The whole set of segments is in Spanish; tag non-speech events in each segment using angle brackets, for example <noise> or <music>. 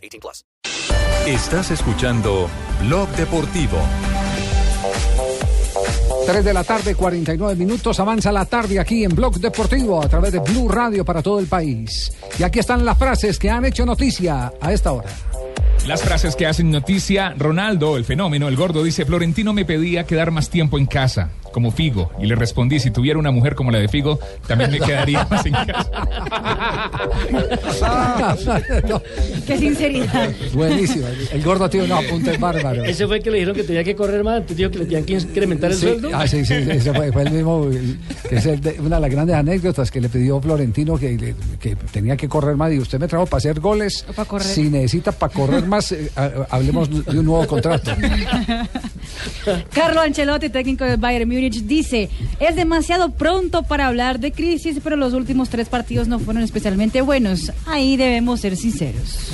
18 plus. Estás escuchando Blog Deportivo. 3 de la tarde, 49 minutos. Avanza la tarde aquí en Blog Deportivo a través de Blue Radio para todo el país. Y aquí están las frases que han hecho noticia a esta hora. Las frases que hacen noticia, Ronaldo, el fenómeno, el gordo, dice, Florentino me pedía quedar más tiempo en casa, como Figo. Y le respondí, si tuviera una mujer como la de Figo, también me <laughs> quedaría más en casa. <laughs> Qué sinceridad. Buenísimo. El gordo tiene unos apuntes bárbaros. Ese fue el que le dijeron que tenía que correr más, entonces dijo que le tenían que incrementar el Sí, sueldo. ah, sí, sí, ese fue, fue el mismo, el- que es el de- una de las grandes anécdotas que le pidió Florentino que, le- que tenía que correr más. Y usted me trajo para hacer goles. O para correr. Si necesita para correr más, eh, ha- hablemos de un nuevo contrato. <laughs> Carlo Ancelotti, técnico del Bayern Múnich, dice, es demasiado pronto para hablar de crisis, pero los últimos tres partidos no fueron especialmente buenos. Ahí debemos ser sinceros.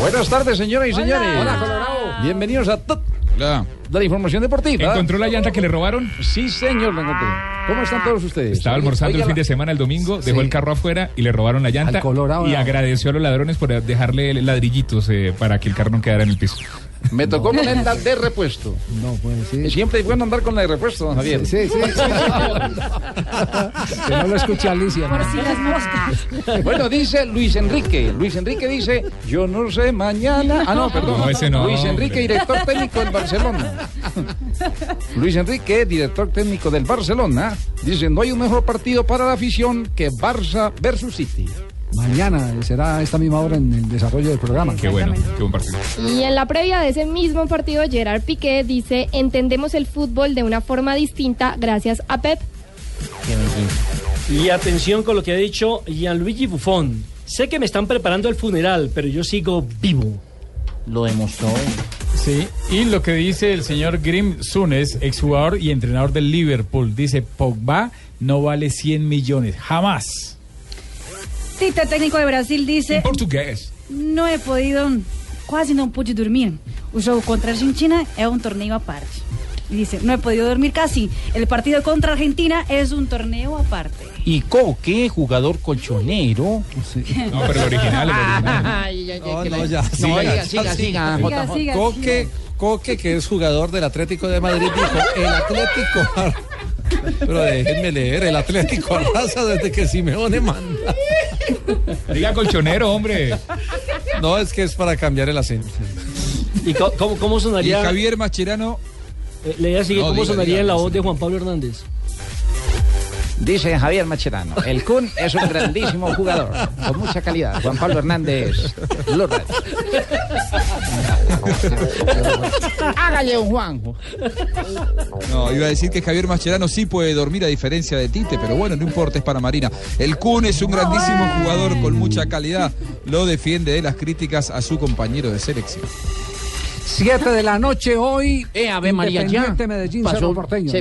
Buenas tardes, señoras y señores. Hola, Colorado. Bienvenidos a to- la información deportiva. ¿Encontró la llanta que le robaron? Sí, señor, la encontré. ¿Cómo están todos ustedes? Estaba almorzando Oiga, el fin de semana, el domingo, dejó Sí. el carro afuera y le robaron la llanta. Al Colorado, y no. agradeció a los ladrones por dejarle ladrillitos eh, para que el carro no quedara en el piso. Me tocó poner la de repuesto. No, pues sí. Siempre es bueno andar con la de repuesto, don Javier. Sí, sí, sí. que no lo escuche Alicia. Por ¿no? si las moscas. Bueno, dice Luis Enrique. Luis Enrique dice, yo no sé mañana. Ah, no, perdón. No, ese no, Luis Enrique, hombre. director técnico del Barcelona. Luis Enrique, director técnico del Barcelona, dice, no hay un mejor partido para la afición que Barça versus City. Mañana será a esta misma hora en el desarrollo del programa. Qué bueno, qué buen partido. Y en la previa de ese mismo partido, Gerard Piqué dice, entendemos el fútbol de una forma distinta gracias a Pep. Y atención con lo que ha dicho Gianluigi Buffon. Sé que me están preparando el funeral, pero yo sigo vivo. Lo demostró. Sí, y lo que dice el señor Grim Sunes, exjugador y entrenador del Liverpool, dice Pogba no vale 100 millones, jamás. Tite, técnico de Brasil, dice, En portugués. no he podido, quase não pude dormir. O jogo contra a Argentina é um torneio à parte. Y dice, no he podido dormir casi. El partido contra Argentina es un torneo aparte. Y Coque, jugador colchonero. <laughs> No, pero el original, el original. Ay, ay, ay, No, ya, No, siga, oiga, ya, siga, siga. siga, Siga, JJ. siga, Coque, Coque, que es jugador del Atlético de Madrid, dijo, el Atlético... Pero déjenme leer, el Atlético arrasa desde que Simeone manda. Diga colchonero, hombre. No, es que es para cambiar el acento. ¿Y cómo, cómo Y sonaría? Javier Mascherano, eh, le voy a seguir No, cómo diga, sonaría diga, en la voz de Juan Pablo Hernández. Dice Javier Macherano, el Kun es un grandísimo jugador, con mucha calidad. Juan Pablo Hernández, Radio. Hágale un Juanjo. no, iba a decir que Javier Mascherano sí puede dormir a diferencia de Tite, pero bueno, no importa, es para Marina. El Kun es un grandísimo jugador con mucha calidad, lo defiende de las críticas a su compañero de selección. 7 de la noche hoy. Eh, Ave María, ya. Independiente Medellín, Pasó- Cerro Porteño. se